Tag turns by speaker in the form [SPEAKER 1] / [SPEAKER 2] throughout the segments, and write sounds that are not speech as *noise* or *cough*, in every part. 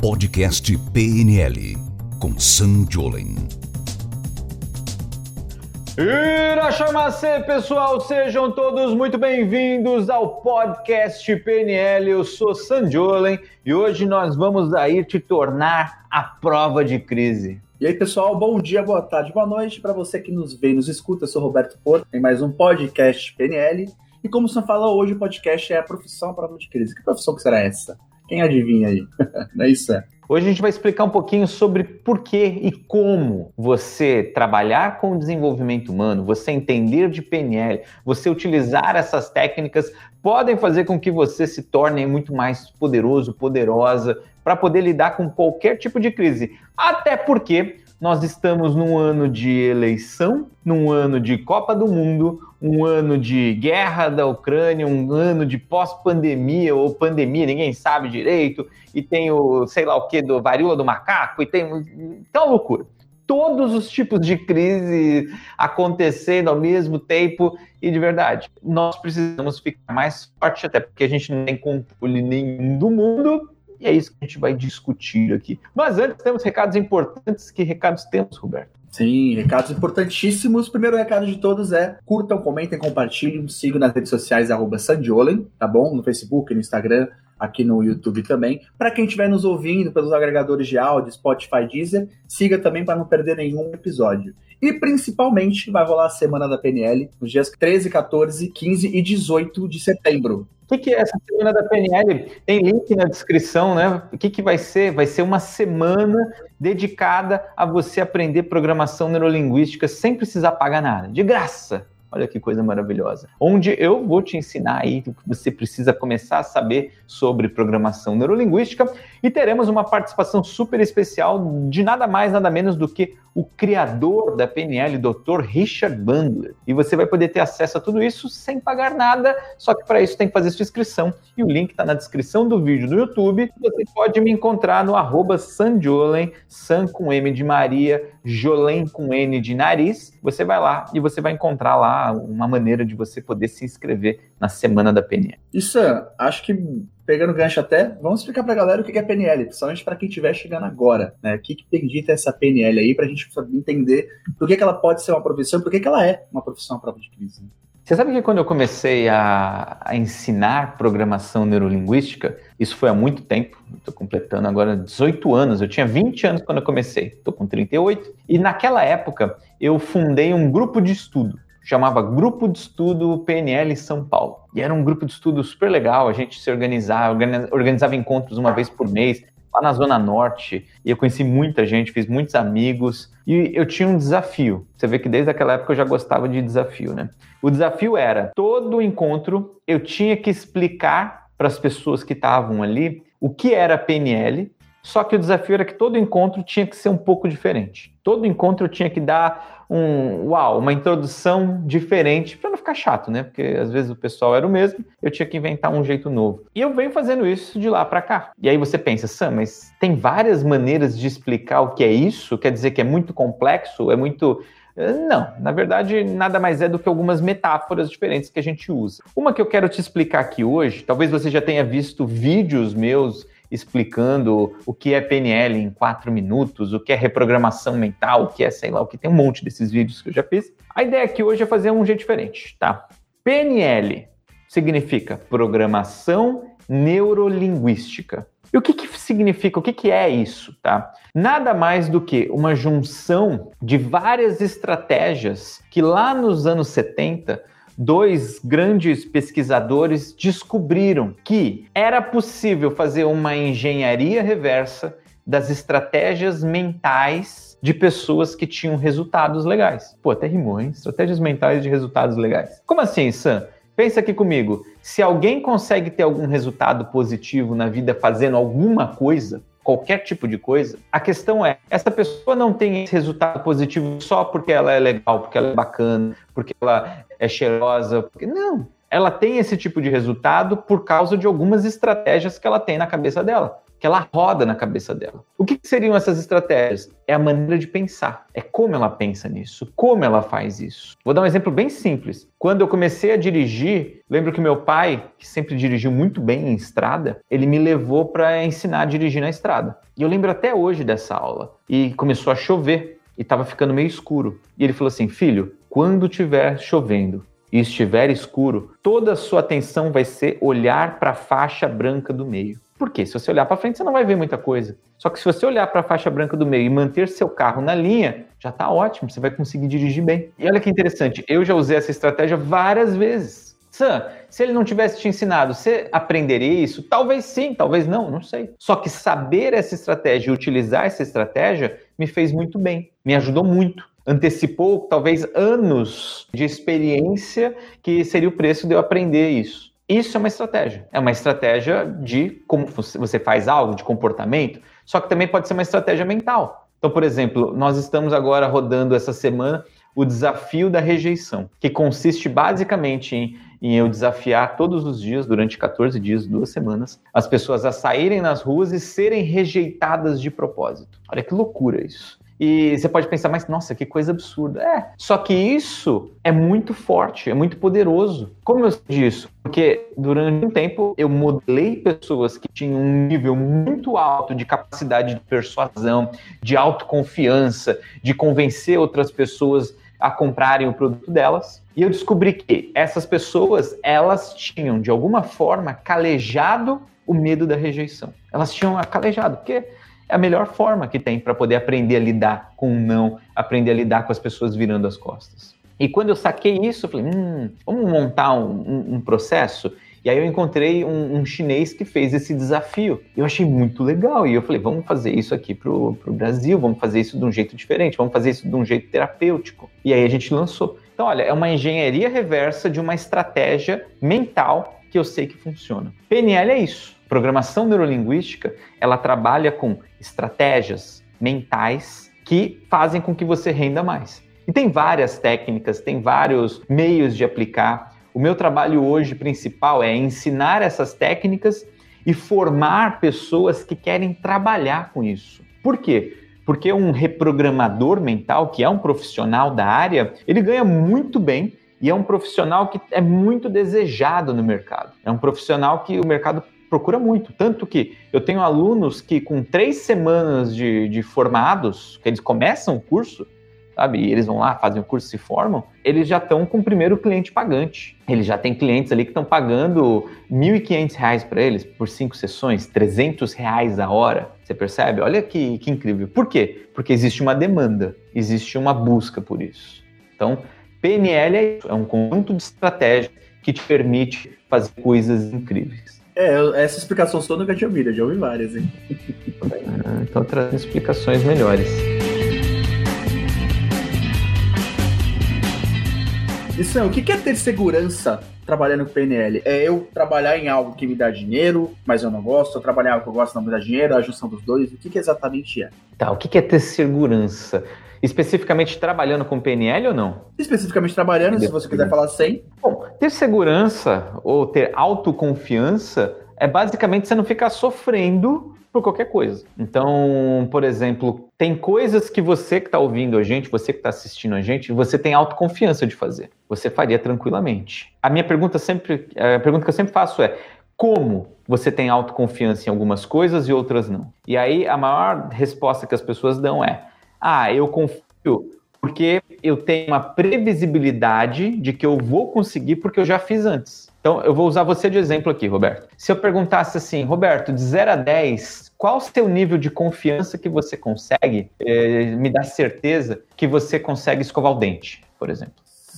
[SPEAKER 1] Podcast PNL com Sam Jolen.
[SPEAKER 2] Irachamacê, pessoal, sejam todos muito bem-vindos ao podcast PNL. Eu sou Sam Jolen e hoje nós vamos aí te tornar a prova de crise.
[SPEAKER 3] E aí, pessoal, bom dia, boa tarde, boa noite para você que nos vê e nos escuta. Eu sou Roberto Porto, em mais um podcast PNL. E como o Sam falou, hoje o podcast é a profissão à prova de crise. Que profissão que será essa? Quem adivinha aí? Não é isso?
[SPEAKER 2] Hoje a gente vai explicar um pouquinho sobre por que e como você trabalhar com o desenvolvimento humano, você entender de PNL, você utilizar essas técnicas podem fazer com que você se torne muito mais poderoso, poderosa para poder lidar com qualquer tipo de crise. Até porque nós estamos num ano de eleição, num ano de Copa do Mundo, um ano de guerra da Ucrânia, um ano de pós-pandemia ou pandemia, ninguém sabe direito, e tem o, sei lá o que, do varíola do macaco, e tem. Então, loucura. Todos os tipos de crise acontecendo ao mesmo tempo, e de verdade, nós precisamos ficar mais forte, até porque a gente não tem controle nenhum do mundo, e é isso que a gente vai discutir aqui. Mas antes, temos recados importantes. Que recados temos, Roberto?
[SPEAKER 3] Sim, recados importantíssimos. O primeiro recado de todos é curtam, comentem, compartilhem, sigam nas redes sociais, arroba Sandiolen, tá bom? No Facebook, no Instagram, aqui no YouTube também. Para quem estiver nos ouvindo pelos agregadores de áudio, Spotify, Deezer, siga também para não perder nenhum episódio. E principalmente vai rolar a semana da PNL nos dias 13, 14, 15 e 18 de setembro.
[SPEAKER 2] O que, que, é essa semana da PNL? Tem link na descrição, né? O que, que vai ser? Vai ser uma semana dedicada a você aprender programação neurolinguística sem precisar pagar nada, de graça. Olha que coisa maravilhosa. Onde eu vou te ensinar aí o que você precisa começar a saber sobre programação neurolinguística e teremos uma participação super especial de nada mais, nada menos do que o criador da PNL, Dr. Richard Bandler. E você vai poder ter acesso a tudo isso sem pagar nada, só que para isso tem que fazer sua inscrição. E o link está na descrição do vídeo do YouTube. Você pode me encontrar no arroba Sanjolen, San com M de Maria, Jolen com N de nariz. Você vai lá e você vai encontrar lá uma maneira de você poder se inscrever na semana da PNL.
[SPEAKER 3] Isso, acho que pegando gancho até, vamos explicar pra galera o que é PNL, principalmente para quem estiver chegando agora, né? O que, que essa PNL aí, pra gente entender por que, que ela pode ser uma profissão e por que, que ela é uma profissão à prova de crise. Né?
[SPEAKER 2] Você sabe que quando eu comecei a, a, ensinar programação neurolinguística, isso foi há muito tempo, estou completando agora 18 anos, eu tinha 20 anos quando eu comecei, estou com 38, e naquela época eu fundei um grupo de estudo chamava Grupo de Estudo PNL São Paulo. E era um grupo de estudo super legal, a gente se organizava, organizava encontros uma vez por mês, lá na Zona Norte, e eu conheci muita gente, fiz muitos amigos, e eu tinha um desafio. Você vê que desde aquela época eu já gostava de desafio, né? O desafio era, todo encontro eu tinha que explicar para as pessoas que estavam ali o que era PNL, só que o desafio era que todo encontro tinha que ser um pouco diferente. Todo encontro tinha que dar um uau, uma introdução diferente para não ficar chato, né? Porque às vezes o pessoal era o mesmo, eu tinha que inventar um jeito novo. E eu venho fazendo isso de lá para cá. E aí você pensa, Sam, mas tem várias maneiras de explicar o que é isso? Quer dizer que é muito complexo? É muito não, na verdade, nada mais é do que algumas metáforas diferentes que a gente usa. Uma que eu quero te explicar aqui hoje, talvez você já tenha visto vídeos meus explicando o que é PNL em quatro minutos, o que é reprogramação mental, o que é, sei lá, o que tem um monte desses vídeos que eu já fiz. A ideia aqui hoje é fazer um jeito diferente, tá? PNL significa programação neurolinguística. E o que, que significa, o que, que é isso, tá? Nada mais do que uma junção de várias estratégias que lá nos anos 70 dois grandes pesquisadores descobriram que era possível fazer uma engenharia reversa das estratégias mentais de pessoas que tinham resultados legais. Pô, até rimou, hein? Estratégias mentais de resultados legais. Como assim, Sam? Pensa aqui comigo. Se alguém consegue ter algum resultado positivo na vida fazendo alguma coisa, qualquer tipo de coisa, a questão é, essa pessoa não tem esse resultado positivo só porque ela é legal, porque ela é bacana, porque ela é cheirosa, porque não. Ela tem esse tipo de resultado por causa de algumas estratégias que ela tem na cabeça dela. que ela roda na cabeça dela. O que, seriam essas estratégias? É a maneira de pensar, é como ela pensa nisso, como ela faz isso. Vou dar um exemplo bem simples. Quando eu comecei a dirigir, lembro que meu pai, que sempre dirigiu muito bem em estrada, ele me levou para ensinar a dirigir na estrada. E eu lembro até hoje dessa aula. E começou a chover e estava ficando meio escuro. E ele falou assim: "Filho, quando tiver chovendo, e estiver escuro, toda a sua atenção vai ser olhar para a faixa branca do meio. Por quê? Se você olhar para frente, você não vai ver muita coisa. Só que se você olhar para a faixa branca do meio e manter seu carro na linha, já está ótimo, você vai conseguir dirigir bem. E olha que interessante, eu já usei essa estratégia várias vezes. Sam, se ele não tivesse te ensinado, você aprenderia isso? Talvez sim, talvez não, não sei. Só que saber essa estratégia e utilizar essa estratégia me fez muito bem, me ajudou muito antecipou talvez anos de experiência que seria o preço de eu aprender isso. Isso é uma estratégia. É uma estratégia de como você faz algo, de comportamento, só que também pode ser uma estratégia mental. Então, por exemplo, nós estamos agora rodando essa semana o desafio da rejeição, que consiste basicamente em, em, eu desafiar todos os dias, durante 14 dias, duas semanas, as pessoas a saírem nas ruas e serem rejeitadas de propósito. Olha que loucura isso. E você pode pensar, mas nossa, que coisa absurda. É, só que isso é muito forte, é muito poderoso. Como eu sei disso? Porque durante um tempo eu modelei pessoas que tinham um nível muito alto de capacidade de persuasão, de autoconfiança, de convencer outras pessoas a comprarem o produto delas. E eu descobri que essas pessoas, elas tinham de alguma forma calejado o medo da rejeição. Elas tinham calejado, porque é a melhor forma que tem para poder aprender a lidar com o não, aprender a lidar com as pessoas virando as costas. E quando eu saquei isso, eu falei, hum, vamos montar um, um, um processo? E aí eu encontrei um, um, chinês que fez esse desafio. Eu achei muito legal. E eu falei, vamos fazer isso aqui pro, pro Brasil, vamos fazer isso de um jeito diferente, vamos fazer isso de um jeito terapêutico. E aí a gente lançou. Então, olha, é uma engenharia reversa de uma estratégia mental que eu sei que funciona. PNL é isso. Programação neurolinguística, ela trabalha com estratégias mentais que fazem com que você renda mais. E tem várias técnicas, tem vários meios de aplicar. O meu trabalho hoje principal é ensinar essas técnicas e formar pessoas que querem trabalhar com isso. Por quê? Porque um reprogramador mental, que é um profissional da área, ele ganha muito bem e é um profissional que é muito desejado no mercado. É um profissional que o mercado procura muito. Tanto que eu tenho alunos que, com três semanas de, de formados, que eles começam o curso, sabe? E eles vão lá, fazem o curso, se formam, eles já estão com o primeiro cliente pagante. Eles já têm clientes ali que estão pagando R$ 1.500 para eles por cinco sessões, 300 reais a hora. Você percebe? Olha que, que incrível. Por quê? Porque existe uma demanda, existe uma busca por isso. Então, PNL é isso, é um conjunto de estratégias que te permite fazer coisas incríveis.
[SPEAKER 3] É, essa explicação eu nunca tinha ouvido, já ouvi várias, hein? *laughs*
[SPEAKER 2] Ah, então traz explicações melhores.
[SPEAKER 3] Isso é, o que é ter segurança trabalhando com PNL? É eu trabalhar em algo que me dá dinheiro, mas eu não gosto, eu trabalhar em algo que eu gosto não me dá dinheiro, a junção dos dois, o que, que exatamente é?
[SPEAKER 2] Tá, o que é ter segurança? Especificamente trabalhando com PNL ou não?
[SPEAKER 3] Especificamente trabalhando, se você quiser falar sem.
[SPEAKER 2] Bom, ter segurança ou ter autoconfiança é basicamente você não ficar sofrendo por qualquer coisa. Então, por exemplo, tem coisas que você que está ouvindo a gente, você que está assistindo a gente, você tem autoconfiança de fazer. Você faria tranquilamente. A minha pergunta sempre, a pergunta que eu sempre faço é: como você tem autoconfiança em algumas coisas e outras não? E aí a maior resposta que as pessoas dão é: ah, eu confio porque eu tenho uma previsibilidade de que eu vou conseguir porque eu já fiz antes. Então, eu vou usar você de exemplo aqui, Roberto. Se eu perguntasse assim, Roberto, de 0 a 10, qual o seu nível de confiança que você consegue eh, me dar certeza que você consegue escovar o dente, por exemplo?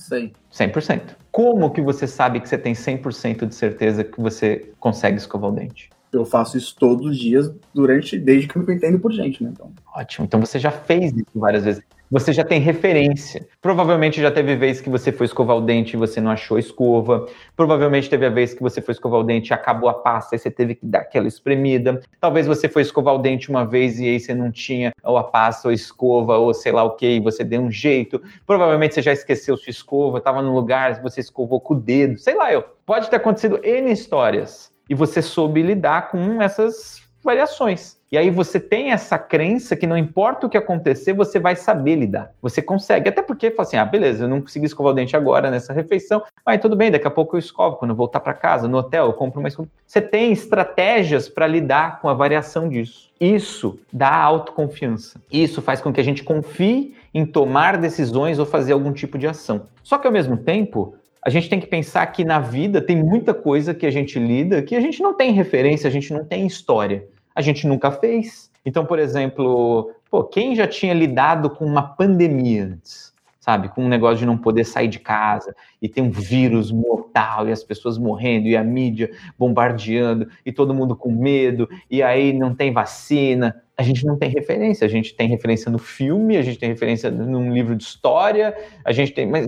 [SPEAKER 3] 100%.
[SPEAKER 2] 100%. Como que você sabe que você tem 100% de certeza que você consegue escovar o dente?
[SPEAKER 3] Eu faço isso todos os dias durante desde que eu me entendo por gente, né? Então.
[SPEAKER 2] Ótimo. Então você já fez isso várias vezes. Você já tem referência. Provavelmente já teve vez que você foi escovar o dente e você não achou escova. Provavelmente teve a vez que você foi escovar o dente e acabou a pasta e você teve que dar aquela espremida. Talvez você foi escovar o dente uma vez e aí você não tinha ou a pasta ou a escova ou sei lá o que, e você deu um jeito. Provavelmente você já esqueceu sua escova, estava no lugar, você escovou com o dedo. Sei lá eu. Pode ter acontecido N histórias e você soube lidar com essas variações. E aí você tem essa crença que não importa o que acontecer, você vai saber lidar. Você consegue. Até porque fala assim: ah, beleza, eu não consegui escovar o dente agora nessa refeição, mas tudo bem, daqui a pouco eu escovo. Quando eu voltar para casa, no hotel, eu compro uma escova. Você tem estratégias para lidar com a variação disso. Isso dá autoconfiança. Isso faz com que a gente confie em tomar decisões ou fazer algum tipo de ação. Só que ao mesmo tempo, a gente tem que pensar que na vida tem muita coisa que a gente lida que a gente não tem referência, a gente não tem história a gente nunca fez. Então, por exemplo, pô, quem já tinha lidado com uma pandemia antes? Sabe, com um negócio de não poder sair de casa e tem um vírus mortal e as pessoas morrendo e a mídia bombardeando e todo mundo com medo e aí não tem vacina. A gente não tem referência, a gente tem referência no filme, a gente tem referência num livro de história, a gente tem, mas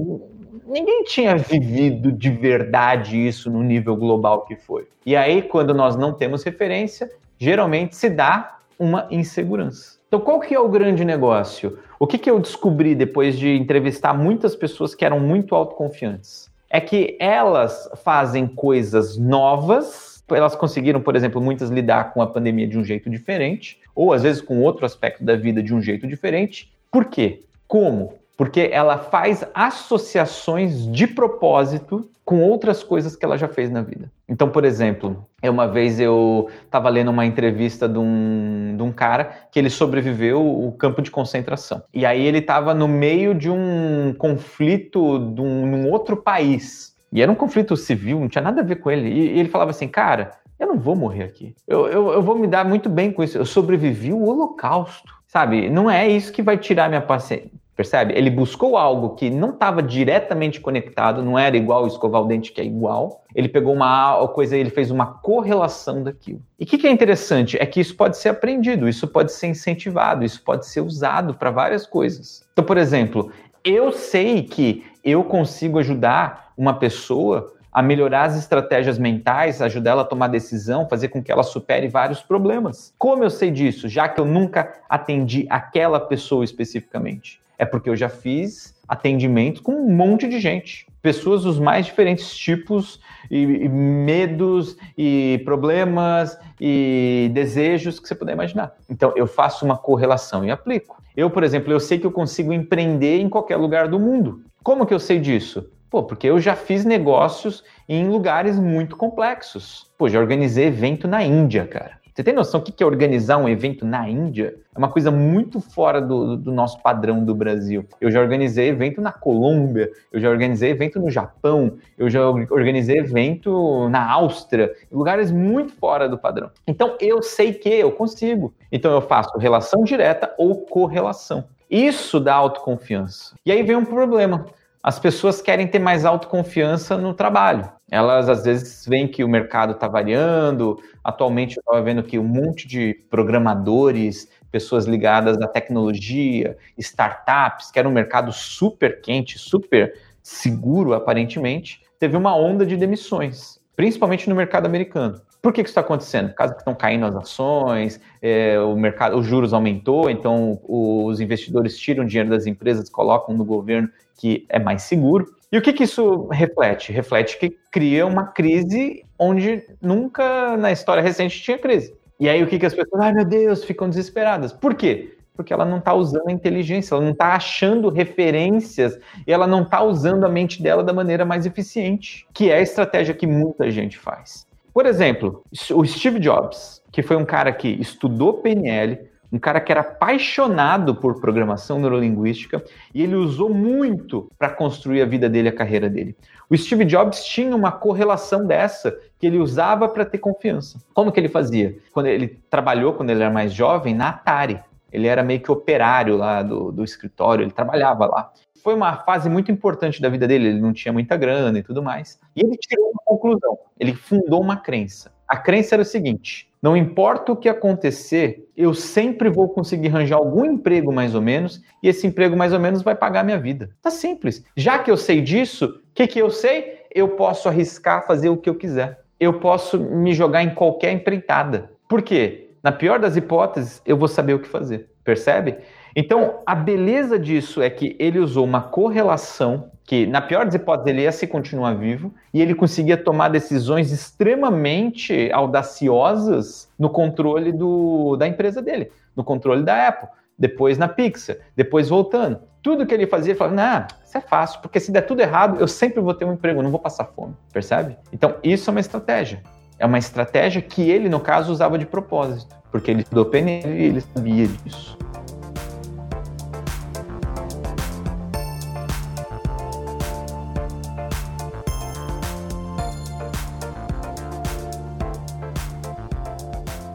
[SPEAKER 2] ninguém tinha vivido de verdade isso no nível global que foi. E aí, quando nós não temos referência, geralmente se dá uma insegurança. Então, qual que é o grande negócio? O que, que eu descobri depois de entrevistar muitas pessoas que eram muito autoconfiantes? É que elas fazem coisas novas, elas conseguiram, por exemplo, muitas lidar com a pandemia de um jeito diferente, ou às vezes com outro aspecto da vida de um jeito diferente. Por quê? Como? Porque ela faz associações de propósito com outras coisas que ela já fez na vida. Então, por exemplo, uma vez eu estava lendo uma entrevista de um, de um cara que ele sobreviveu o campo de concentração. E aí ele estava no meio de um conflito de um, num outro país. E era um conflito civil, não tinha nada a ver com ele. E, e ele falava assim, cara, eu não vou morrer aqui. Eu, eu, eu vou me dar muito bem com isso. Eu sobrevivi o holocausto. Sabe, não é isso que vai tirar minha paciência Percebe? Ele buscou algo que não estava diretamente conectado, não era igual escovar o dente, que é igual. Ele pegou uma coisa, ele fez uma correlação daquilo. E o que, que é interessante é que isso pode ser aprendido, isso pode ser incentivado, isso pode ser usado para várias coisas. Então, por exemplo, eu sei que eu consigo ajudar uma pessoa a melhorar as estratégias mentais, ajudar ela a tomar decisão, fazer com que ela supere vários problemas. Como eu sei disso? Já que eu nunca atendi aquela pessoa especificamente. É porque eu já fiz atendimento com um monte de gente. Pessoas dos mais diferentes tipos, e, e medos, e problemas, e desejos que você puder imaginar. Então, eu faço uma correlação e aplico. Eu, por exemplo, eu sei que eu consigo empreender em qualquer lugar do mundo. Como que eu sei disso? Pô, porque eu já fiz negócios em lugares muito complexos. Pô, já organizei evento na Índia, cara. Você tem noção do que é organizar um evento na Índia? É uma coisa muito fora do, do, nosso padrão do Brasil. Eu já organizei evento na Colômbia, eu já organizei evento no Japão, eu já organizei evento na Áustria, lugares muito fora do padrão. Então eu sei que eu consigo. Então eu faço relação direta ou correlação. Isso dá autoconfiança. E aí vem um problema. As pessoas querem ter mais autoconfiança no trabalho. Elas às vezes veem que o mercado está variando. Atualmente eu estava vendo que um monte de programadores, pessoas ligadas à tecnologia, startups, que era um mercado super quente, super seguro aparentemente, teve uma onda de demissões, principalmente no mercado americano. Por que, que isso está acontecendo? Por causa que estão caindo as ações, é, o mercado, os juros aumentou, então os investidores tiram dinheiro das empresas, colocam no governo que é mais seguro. E o que, que isso reflete? Reflete que cria uma crise onde nunca na história recente tinha crise. E aí o que, que as pessoas, ai meu Deus, ficam desesperadas. Por quê? Porque ela não está usando a inteligência, ela não está achando referências e ela não está usando a mente dela da maneira mais eficiente, que é a estratégia que muita gente faz. Por exemplo, o Steve Jobs, que foi um cara que estudou PNL, um cara que era apaixonado por programação neurolinguística e ele usou muito para construir a vida dele, a carreira dele. O Steve Jobs tinha uma correlação dessa que ele usava para ter confiança. Como que ele fazia? Quando ele trabalhou, quando ele era mais jovem, na Atari. Ele era meio que operário lá do, do escritório, ele trabalhava lá foi uma fase muito importante da vida dele, ele não tinha muita grana e tudo mais. E ele tirou uma conclusão, ele fundou uma crença. A crença era o seguinte: não importa o que acontecer, eu sempre vou conseguir arranjar algum emprego mais ou menos, e esse emprego mais ou menos vai pagar minha vida. Tá simples. Já que eu sei disso, o que, que eu sei? Eu posso arriscar fazer o que eu quiser. Eu posso me jogar em qualquer empreitada. Por quê? Na pior das hipóteses, eu vou saber o que fazer. Percebe? Então, a beleza disso é que ele usou uma correlação que, na pior das hipóteses, ele ia se continuar vivo e ele conseguia tomar decisões extremamente audaciosas no controle do, da empresa dele, no controle da Apple, depois na Pixar, depois voltando. Tudo que ele fazia, ele falava, não, isso é fácil, porque se der tudo errado, eu sempre vou ter um emprego, não vou passar fome, percebe? Então, isso é uma estratégia. É uma estratégia que ele, no caso, usava de propósito, porque ele estudou PNL e ele sabia disso.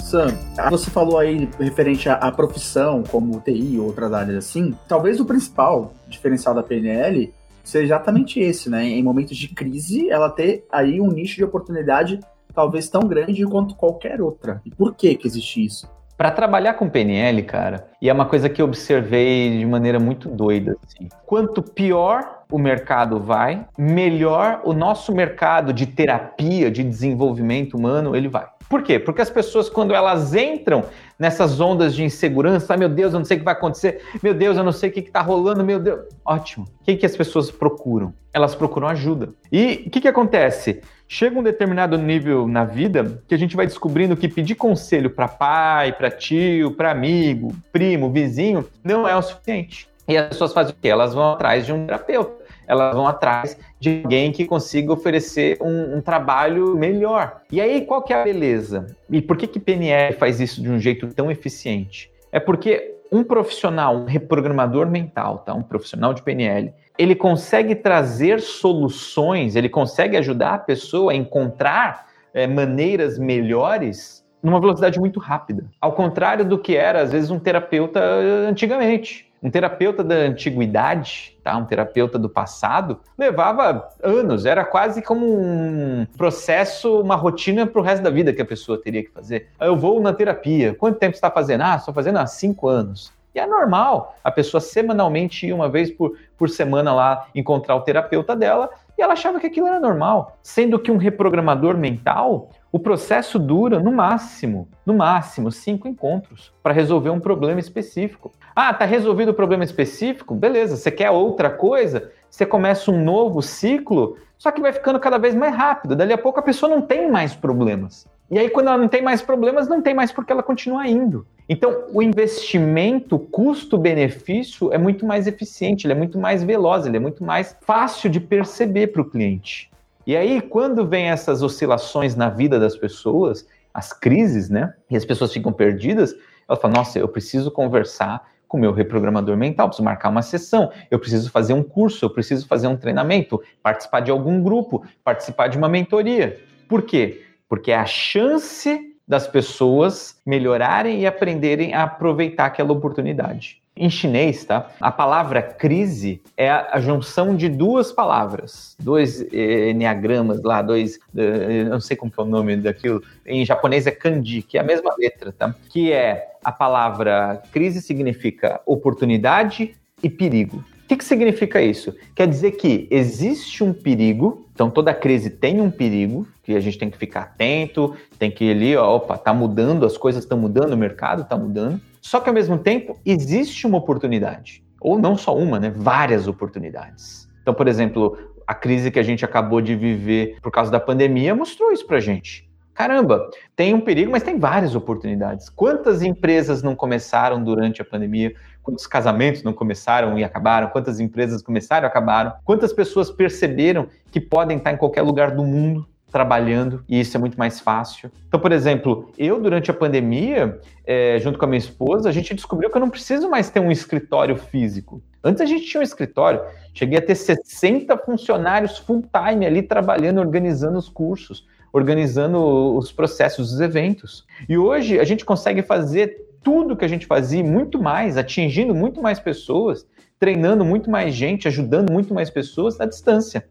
[SPEAKER 3] Sam, você falou aí referente à, à profissão, como TI ou outras áreas assim. Talvez o principal diferencial da PNL seja exatamente esse, né? Em momentos de crise, ela ter aí um nicho de oportunidade talvez tão grande quanto qualquer outra. E por que que existe isso?
[SPEAKER 2] Para trabalhar com PNL, cara, e é uma coisa que eu observei de maneira muito doida, assim. Quanto pior o mercado vai, melhor o nosso mercado de terapia, de desenvolvimento humano, ele vai. Por quê? Porque as pessoas, quando elas entram nessas ondas de insegurança, ah, meu Deus, eu não sei o que vai acontecer, meu Deus, eu não sei o que está rolando, meu Deus. Ótimo. O que, que as pessoas procuram? Elas procuram ajuda. E o que, que acontece? Chega um determinado nível na vida que a gente vai descobrindo que pedir conselho para pai, para tio, para amigo, primo, vizinho, não é o suficiente. E as pessoas fazem o quê? Elas vão atrás de um terapeuta elas vão atrás de alguém que consiga oferecer um, um, trabalho melhor. E aí, qual que é a beleza? E por que que PNL faz isso de um jeito tão eficiente? É porque um profissional, um reprogramador mental, tá? um profissional de PNL, ele consegue trazer soluções, ele consegue ajudar a pessoa a encontrar é, maneiras melhores numa velocidade muito rápida. Ao contrário do que era, às vezes, um terapeuta antigamente. Um terapeuta da antiguidade, tá? um terapeuta do passado, levava anos, era quase como um processo, uma rotina para o resto da vida que a pessoa teria que fazer. Eu vou na terapia, quanto tempo está fazendo? Ah, estou fazendo há cinco anos. E é normal a pessoa semanalmente ir uma vez por, por semana lá encontrar o terapeuta dela e ela achava que aquilo era normal. Sendo que um reprogramador mental, o processo dura no máximo, no máximo, cinco encontros para resolver um problema específico. Ah, tá resolvido o problema específico? Beleza, você quer outra coisa? Você começa um novo ciclo, só que vai ficando cada vez mais rápido. Dali a pouco a pessoa não tem mais problemas. E aí, quando ela não tem mais problemas, não tem mais porque ela continua indo. Então, o investimento, custo-benefício, é muito mais eficiente, ele é muito mais veloz, ele é muito mais fácil de perceber para o cliente. E aí, quando vem essas oscilações na vida das pessoas, as crises, né? E as pessoas ficam perdidas, ela fala: nossa, eu preciso conversar com o meu reprogramador mental, preciso marcar uma sessão, eu preciso fazer um curso, eu preciso fazer um treinamento, participar de algum grupo, participar de uma mentoria. Por quê? Porque é a chance das pessoas melhorarem e aprenderem a aproveitar aquela oportunidade. Em chinês, tá? A palavra crise é a, junção de duas palavras, dois eh, enneagramas lá, dois, eh, não sei como que é o nome daquilo. Em japonês é kanji, que é a mesma letra, tá? Que é a palavra crise significa oportunidade e perigo. O que, que significa isso? Quer dizer que existe um perigo, então toda crise tem um perigo, que a gente tem que ficar atento, tem que ir ali, ó, opa, tá mudando, as coisas estão mudando, o mercado está mudando. Só que ao mesmo tempo existe uma oportunidade, ou não só uma, né? Várias oportunidades. Então, por exemplo, a crise que a gente acabou de viver por causa da pandemia mostrou isso pra gente. Caramba, tem um perigo, mas tem várias oportunidades. Quantas empresas não começaram durante a pandemia? Quantos casamentos não começaram e acabaram? Quantas empresas começaram e acabaram? Quantas pessoas perceberam que podem estar em qualquer lugar do mundo trabalhando e isso é muito mais fácil. Então, por exemplo, eu durante a pandemia, é, junto com a minha esposa, a gente descobriu que eu não preciso mais ter um escritório físico. Antes a gente tinha um escritório, cheguei a ter 60 funcionários full-time ali trabalhando, organizando os cursos, organizando os processos, os eventos. E hoje a gente consegue fazer tudo que a gente fazia, muito mais, atingindo muito mais pessoas, treinando muito mais gente, ajudando muito mais pessoas à distância.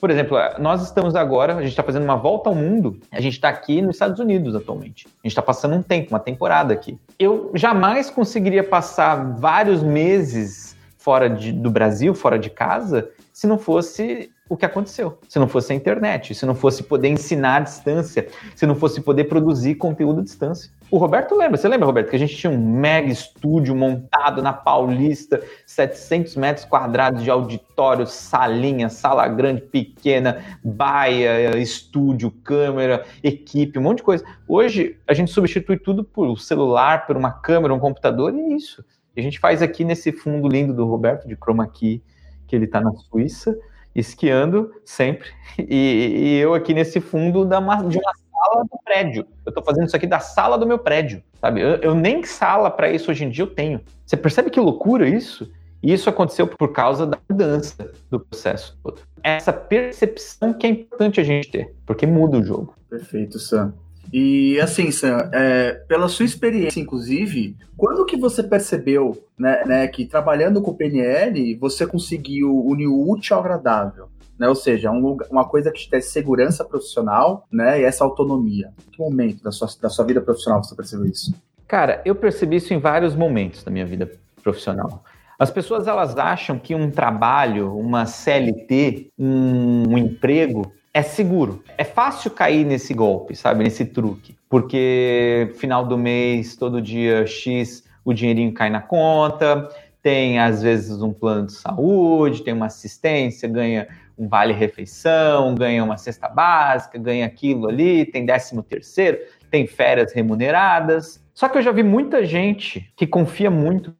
[SPEAKER 2] Por exemplo, nós estamos agora, a gente está fazendo uma volta ao mundo, a gente está aqui nos Estados Unidos atualmente. A gente está passando um tempo, uma temporada aqui. Eu jamais conseguiria passar vários meses fora de, do Brasil, fora de casa, se não fosse o que aconteceu. Se não fosse a internet, se não fosse poder ensinar à distância, se não fosse poder produzir conteúdo à distância. O Roberto lembra, você lembra, Roberto, que a gente tinha um mega estúdio montado na Paulista, 700 metros quadrados de auditório, salinha, sala grande, pequena, baia, estúdio, câmera, equipe, um monte de coisa. Hoje, a gente substitui tudo por celular, por uma câmera, um computador e é isso. E a gente faz aqui nesse fundo lindo do Roberto, de chroma key, que ele está na Suíça, esquiando sempre, e, e, eu aqui nesse fundo da, de uma sala do prédio. Eu estou fazendo isso aqui da sala do meu prédio, sabe? Eu, eu nem sala para isso hoje em dia eu tenho. Você percebe que loucura isso? E isso aconteceu por causa da mudança do processo todo. Essa percepção que é importante a gente ter, porque muda o jogo.
[SPEAKER 3] Perfeito, Sam. E assim, Sam, é, pela sua experiência, inclusive, quando que você percebeu né, né, que trabalhando com o PNL você conseguiu unir o útil ao agradável? Né? Ou seja, um lugar, uma coisa que te dê segurança profissional né, e essa autonomia. Em que momento da sua, da sua vida profissional você percebeu isso?
[SPEAKER 2] Cara, eu percebi isso em vários momentos da minha vida profissional. As pessoas elas acham que um trabalho, uma CLT, um, um emprego é seguro. É fácil cair nesse golpe, sabe? Nesse truque. Porque final do mês, todo dia X, o dinheirinho cai na conta, tem às vezes um plano de saúde, tem uma assistência, ganha um vale-refeição, ganha uma cesta básica, ganha aquilo ali, tem décimo terceiro, tem férias remuneradas. Só que eu já vi muita gente que confia muito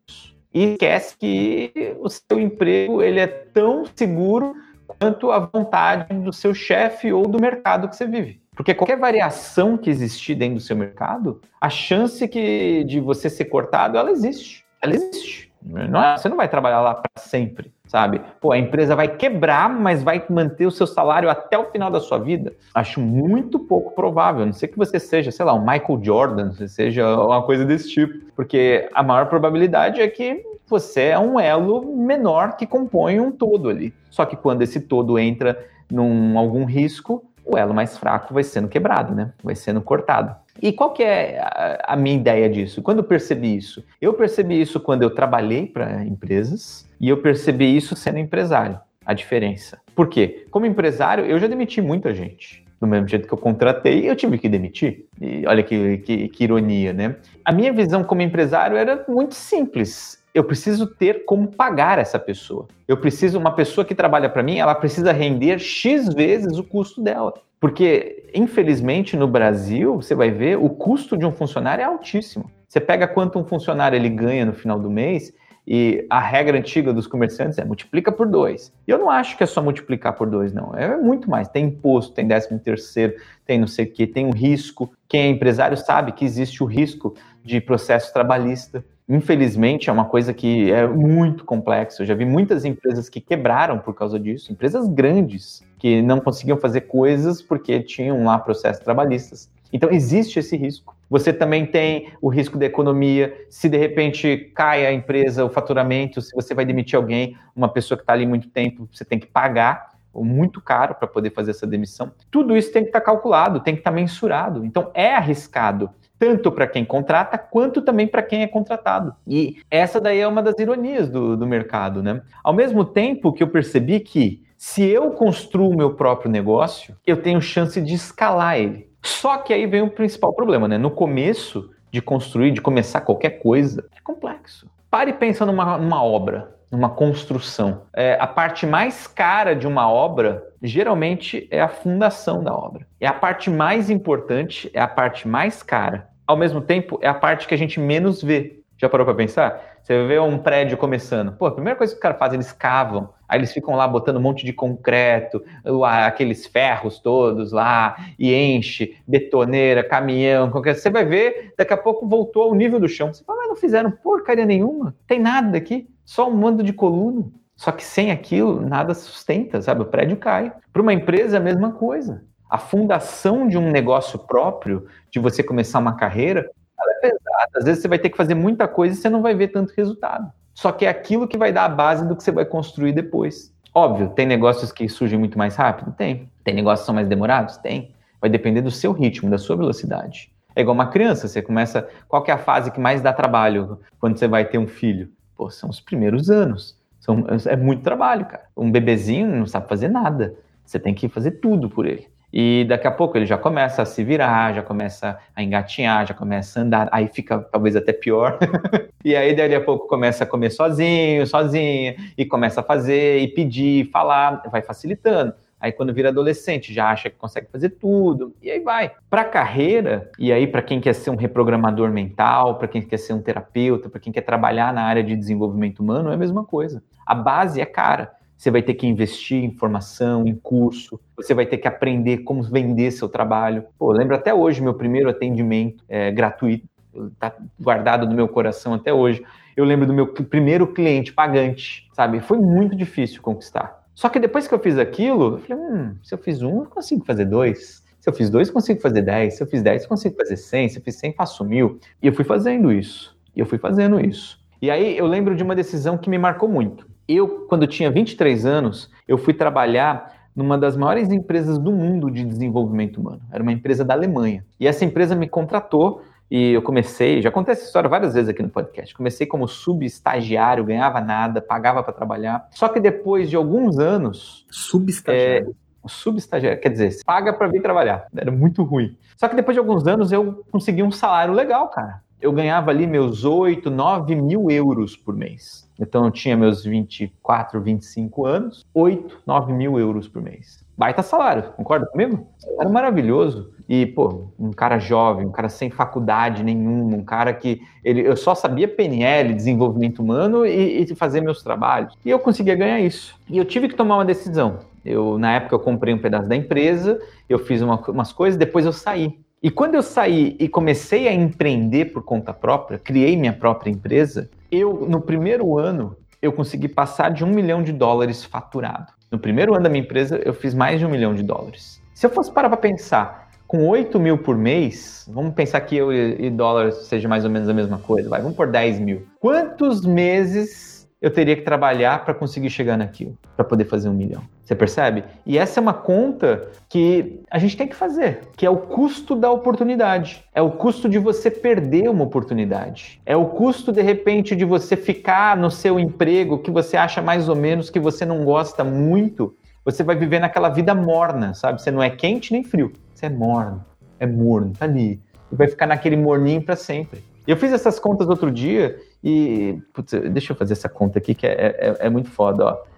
[SPEAKER 2] e esquece que o seu emprego ele é tão seguro quanto a vontade do seu chefe ou do mercado que você vive. Porque qualquer variação que existir dentro do seu mercado, a chance que, de você ser cortado, ela existe. Ela existe. Não é, você não vai trabalhar lá para sempre, sabe? Pô, a empresa vai quebrar, mas vai manter o seu salário até o final da sua vida. Acho muito pouco provável. A não sei que você seja, sei lá, um Michael Jordan, seja uma coisa desse tipo. Porque a maior probabilidade é que você é um elo menor que compõe um todo ali. Só que quando esse todo entra num algum risco, o elo mais fraco vai sendo quebrado, né? Vai sendo cortado. E qual que é a, a minha ideia disso? Quando eu percebi isso? Eu percebi isso quando eu trabalhei para empresas e eu percebi isso sendo empresário. A diferença. Por quê? Como empresário, eu já demiti muita gente do mesmo jeito que eu contratei, eu tive que demitir. E olha que, que, que, ironia, né? A minha visão como empresário era muito simples eu preciso ter como pagar essa pessoa. Eu preciso, uma pessoa que trabalha para mim, ela precisa render X vezes o custo dela. Porque, infelizmente, no Brasil, você vai ver, o custo de um funcionário é altíssimo. Você pega quanto um funcionário ele ganha no final do mês, e a regra antiga dos comerciantes é multiplica por dois. E eu não acho que é só multiplicar por dois, não. É muito mais. Tem imposto, tem décimo terceiro, tem não sei o quê, tem um risco. Quem é empresário sabe que existe o risco de processo trabalhista. Infelizmente, é uma coisa que é muito complexa. Eu já vi muitas empresas que quebraram por causa disso, empresas grandes que não conseguiam fazer coisas porque tinham lá processos trabalhistas. Então, existe esse risco. Você também tem o risco da economia. Se de repente cai a empresa, o faturamento, se você vai demitir alguém, uma pessoa que está ali muito tempo, você tem que pagar muito caro para poder fazer essa demissão. Tudo isso tem que estar tá calculado, tem que estar tá mensurado. Então, é arriscado tanto para quem contrata quanto também para quem é contratado. E essa daí é uma das ironias do, do mercado, né? Ao mesmo tempo que eu percebi que se eu construo meu próprio negócio, eu tenho chance de escalar ele. Só que aí vem o principal problema, né? No começo de construir, de começar qualquer coisa, é complexo. Pare e pensa numa, numa obra, numa construção. É, a parte mais cara de uma obra geralmente é a fundação da obra. É a parte mais importante, é a parte mais cara ao mesmo tempo, é a parte que a gente menos vê. Já parou para pensar? Você vê um prédio começando. Pô, a primeira coisa que os caras fazem, eles cavam. Aí eles ficam lá botando um monte de concreto, aqueles ferros todos lá, e enche, betoneira, caminhão, qualquer. Você vai ver, daqui a pouco voltou ao nível do chão. Você fala, mas não fizeram porcaria nenhuma. Tem nada aqui, só um mando de coluna. Só que sem aquilo, nada sustenta, sabe? O prédio cai. Para uma empresa, é a mesma coisa a fundação de um negócio próprio, de você começar uma carreira, ela é pesada. Às vezes você vai ter que fazer muita coisa e você não vai ver tanto resultado. Só que é aquilo que vai dar a base do que você vai construir depois. Óbvio, tem negócios que surgem muito mais rápido? Tem. Tem negócios que são mais demorados? Tem. Vai depender do seu ritmo, da sua velocidade. É igual uma criança, você começa. Qual é a fase que mais dá trabalho quando você vai ter um filho? Pô, são os primeiros anos. São, é muito trabalho, cara. Um bebezinho não sabe fazer nada. Você tem que fazer tudo por ele. E daqui a pouco ele já começa a se virar, já começa a engatinhar, já começa a andar, aí fica talvez até pior. *laughs* e aí daqui a pouco começa a comer sozinho, sozinha, e começa a fazer, e pedir, falar, vai facilitando. Aí quando vira adolescente, já acha que consegue fazer tudo, e aí vai. Para carreira, e aí para quem quer ser um reprogramador mental, para quem quer ser um terapeuta, para quem quer trabalhar na área de desenvolvimento humano, é a mesma coisa. A base é cara. Você vai ter que investir em formação, em curso, você vai ter que aprender como vender seu trabalho. Pô, lembro até hoje meu primeiro atendimento é, gratuito, está guardado no meu coração até hoje. Eu lembro do meu primeiro cliente pagante, sabe? Foi muito difícil conquistar. Só que depois que eu fiz aquilo, eu falei, hum, se eu fiz um, eu consigo fazer dois. Se eu fiz dois, consigo fazer dez. Se eu fiz dez, consigo fazer cem. Se eu fiz cem, faço mil. E eu fui fazendo isso. E eu fui fazendo isso. E aí eu lembro de uma decisão que me marcou muito. Eu, quando eu tinha 23 anos, eu fui trabalhar numa das maiores empresas do mundo de desenvolvimento humano. Era uma empresa da Alemanha. E essa empresa me contratou e eu comecei, já contei essa história várias vezes aqui no podcast. Comecei como subestagiário, ganhava nada, pagava para trabalhar. Só que depois de alguns anos.
[SPEAKER 3] Subestagiário.
[SPEAKER 2] É, subestagiário, quer dizer, paga para vir trabalhar. Era muito ruim. Só que depois de alguns anos eu consegui um salário legal, cara. Eu ganhava ali meus 8, 9 mil euros por mês. Então eu tinha meus 24, 25 anos, 8, 9 mil euros por mês. Baita salário, concorda comigo? Era maravilhoso. E, pô, um cara jovem, um cara sem faculdade nenhuma, um cara que ele, eu só sabia PNL, desenvolvimento humano e, e fazer meus trabalhos. E eu conseguia ganhar isso. E eu tive que tomar uma decisão. Eu, na época, eu comprei um pedaço da empresa, eu fiz uma, umas coisas, depois eu saí. E quando eu saí e comecei a empreender por conta própria, criei minha própria empresa, eu, no primeiro ano, eu consegui passar de um milhão de dólares faturado. No primeiro ano da minha empresa, eu fiz mais de um milhão de dólares. Se eu fosse parar para pensar, com 8 mil por mês, vamos pensar que eu e dólar seja mais ou menos a mesma coisa, vai, vamos por 10 mil. Quantos meses eu teria que trabalhar para conseguir chegar naquilo, para poder fazer um milhão. Você percebe? E essa é uma conta que a gente tem que fazer, que é o custo da oportunidade. É o custo de você perder uma oportunidade. É o custo, de repente, de você ficar no seu emprego que você acha mais ou menos que você não gosta muito. Você vai viver naquela vida morna, sabe? Você não é quente nem frio. Você é morno, é morno, tá ali. E vai ficar naquele morninho para sempre. Eu fiz essas contas outro dia e, putz, deixa eu fazer essa conta aqui que é, é, é muito foda, ó.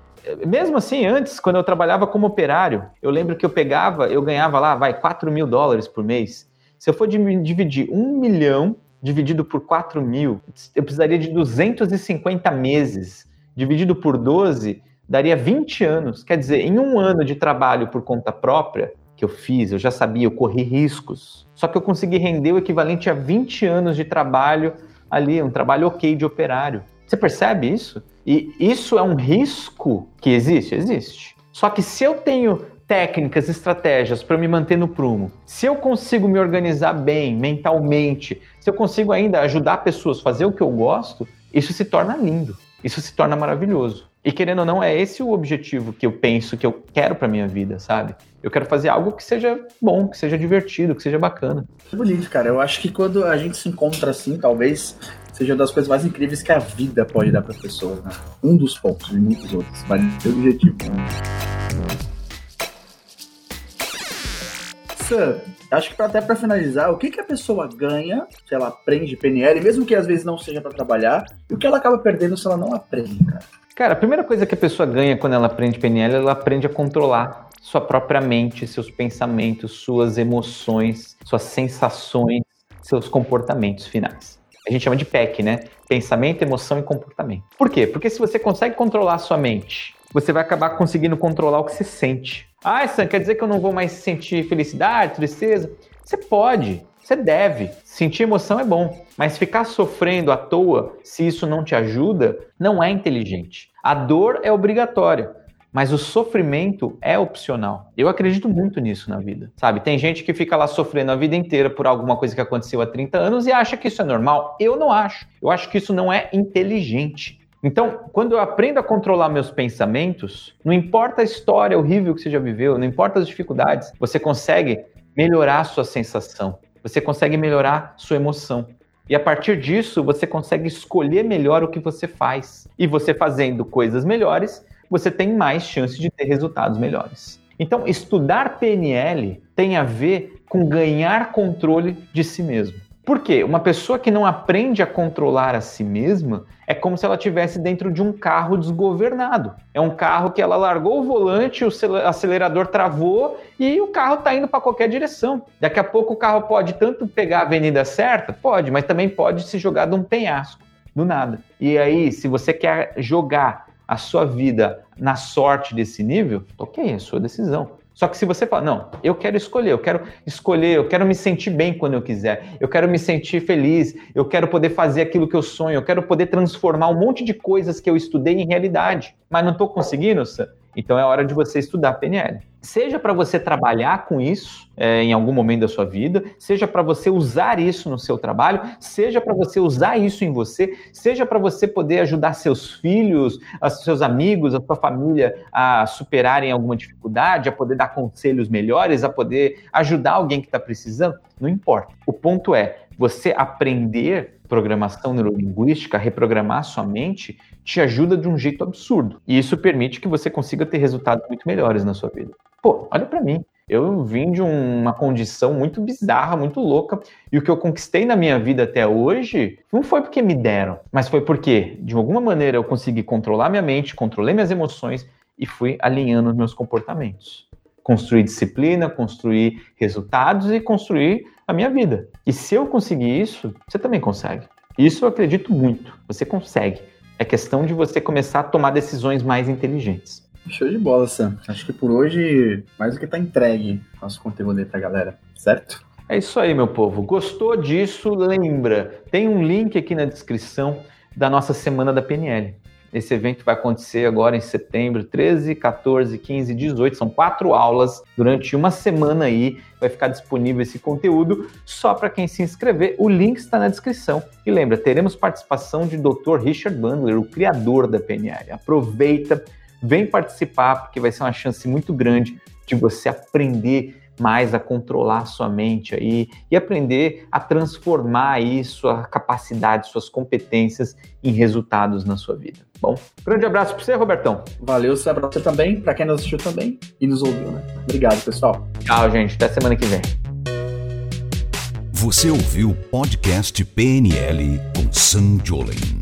[SPEAKER 2] Mesmo assim, antes, quando eu trabalhava como operário, eu lembro que eu pegava, eu ganhava lá, vai, 4 mil dólares por mês. Se eu for dividir um milhão dividido por 4 mil, eu precisaria de 250 meses. Dividido por 12, daria 20 anos. Quer dizer, em um ano de trabalho por conta própria, que eu fiz, eu já sabia, eu corri riscos. Só que eu consegui render o equivalente a 20 anos de trabalho ali, um trabalho ok de operário. Você percebe isso? E isso é um risco que existe? Existe. Só que se eu tenho técnicas, estratégias para me manter no prumo, se eu consigo me organizar bem mentalmente, se eu consigo ainda ajudar pessoas a fazer o que eu gosto, isso se torna lindo, isso se torna maravilhoso. E querendo ou não, é esse o objetivo que eu penso que eu quero para minha vida, sabe? Eu quero fazer algo que seja bom, que seja divertido, que seja bacana.
[SPEAKER 3] Que bonito, cara. Eu acho que quando a gente se encontra assim, talvez seja uma das coisas mais incríveis que a vida pode dar para pessoas, né? Um dos pontos, e muitos outros, mas o objetivo. Sam, acho que até para finalizar, o que, que a pessoa ganha se ela aprende PNL, mesmo que às vezes não seja para trabalhar, e o que ela acaba perdendo se ela não aprende, cara?
[SPEAKER 2] Cara, a primeira coisa que a pessoa ganha quando ela aprende PNL, ela aprende a controlar sua própria mente, seus pensamentos, suas emoções, suas sensações, seus comportamentos finais. A gente chama de PEC, né? Pensamento, emoção e comportamento. Por quê? Porque se você consegue controlar a sua mente, você vai acabar conseguindo controlar o que você sente. Ah, Sam, quer dizer que eu não vou mais sentir felicidade, tristeza? Você pode, você deve. Sentir emoção é bom, mas ficar sofrendo à toa, se isso não te ajuda, não é inteligente. A dor é obrigatória. Mas o sofrimento é opcional. Eu acredito muito nisso na vida, sabe? Tem gente que fica lá sofrendo a vida inteira por alguma coisa que aconteceu há 30 anos e acha que isso é normal. Eu não acho. Eu acho que isso não é inteligente. Então, quando eu aprendo a controlar meus pensamentos, não importa a história horrível que você já viveu, não importa as dificuldades, você consegue melhorar a sua sensação, você consegue melhorar sua emoção. E a partir disso, você consegue escolher melhor o que você faz. E você fazendo coisas melhores, você tem mais chance de ter resultados melhores. Então, estudar PNL tem a ver com ganhar controle de si mesmo. Por quê? Uma pessoa que não aprende a controlar a si mesma é como se ela estivesse dentro de um carro desgovernado. É um carro que ela largou o volante, o acelerador travou e o carro está indo para qualquer direção. Daqui a pouco o carro pode tanto pegar a avenida certa, pode, mas também pode se jogar de um penhasco, do nada. E aí, se você quer jogar a sua vida na sorte desse nível, ok, é sua decisão. Só que se você fala, não, eu quero escolher, eu quero escolher, eu quero me sentir bem quando eu quiser, eu quero me sentir feliz, eu quero poder fazer aquilo que eu sonho, eu quero poder transformar um monte de coisas que eu estudei em realidade, mas não estou conseguindo, então é hora de você estudar PNL. Seja para você trabalhar com isso é, em algum momento da sua vida, seja para você usar isso no seu trabalho, seja para você usar isso em você, seja para você poder ajudar seus filhos, seus amigos, a sua família a superarem alguma dificuldade, a poder dar conselhos melhores, a poder ajudar alguém que está precisando, não importa. O ponto é você aprender programação neurolinguística, reprogramar sua mente, te ajuda de um jeito absurdo. E isso permite que você consiga ter resultados muito melhores na sua vida. Pô, olha para mim. Eu vim de uma condição muito bizarra, muito louca, e o que eu conquistei na minha vida até hoje não foi porque me deram, mas foi porque, de alguma maneira, eu consegui controlar minha mente, controlei minhas emoções e fui alinhando os meus comportamentos. Construir disciplina, construir resultados e construir a minha vida. E se eu conseguir isso, você também consegue. Isso eu acredito muito. Você consegue. É questão de você começar a tomar decisões mais inteligentes.
[SPEAKER 3] Show de bola, Sam. Acho que por hoje, mais do que tá entregue nosso conteúdo aí pra galera, certo?
[SPEAKER 2] É isso aí, meu povo. Gostou disso? Lembra, tem um link aqui na descrição da nossa semana da PNL. Esse evento vai acontecer agora em setembro, 13, 14, 15, 18. São quatro aulas durante uma semana aí. Vai ficar disponível esse conteúdo só para quem se inscrever. O link está na descrição. E lembra, teremos participação de Dr. Richard Bandler, o criador da PNL. Aproveita, vem participar, porque vai ser uma chance muito grande de você aprender mais a controlar a sua mente aí e aprender a transformar aí sua capacidade, suas competências em resultados na sua vida. Bom, grande abraço para você, Robertão.
[SPEAKER 3] Valeu, você abraço também, para quem nos assistiu também e nos ouviu, né? Obrigado, pessoal.
[SPEAKER 2] Tchau, gente. Até semana que vem.
[SPEAKER 1] Você ouviu o podcast PNL com Sam Jolen.